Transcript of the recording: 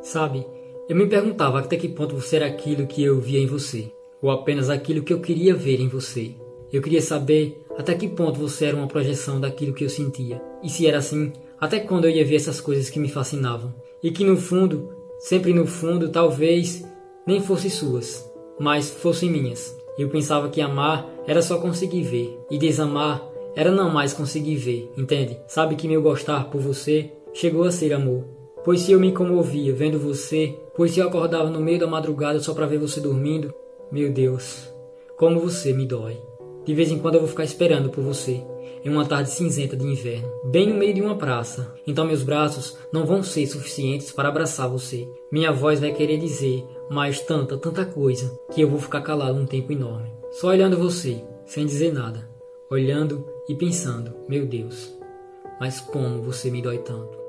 Sabe, eu me perguntava até que ponto você era aquilo que eu via em você, ou apenas aquilo que eu queria ver em você. Eu queria saber até que ponto você era uma projeção daquilo que eu sentia. E se era assim, até quando eu ia ver essas coisas que me fascinavam. E que no fundo, sempre no fundo, talvez nem fossem suas, mas fossem minhas. Eu pensava que amar era só conseguir ver, e desamar era não mais conseguir ver, entende? Sabe que meu gostar por você chegou a ser amor. Pois se eu me comovia vendo você, pois se eu acordava no meio da madrugada só para ver você dormindo, meu Deus, como você me dói. De vez em quando eu vou ficar esperando por você, em uma tarde cinzenta de inverno, bem no meio de uma praça. Então meus braços não vão ser suficientes para abraçar você. Minha voz vai querer dizer mais tanta, tanta coisa, que eu vou ficar calado um tempo enorme. Só olhando você, sem dizer nada. Olhando e pensando, meu Deus, mas como você me dói tanto.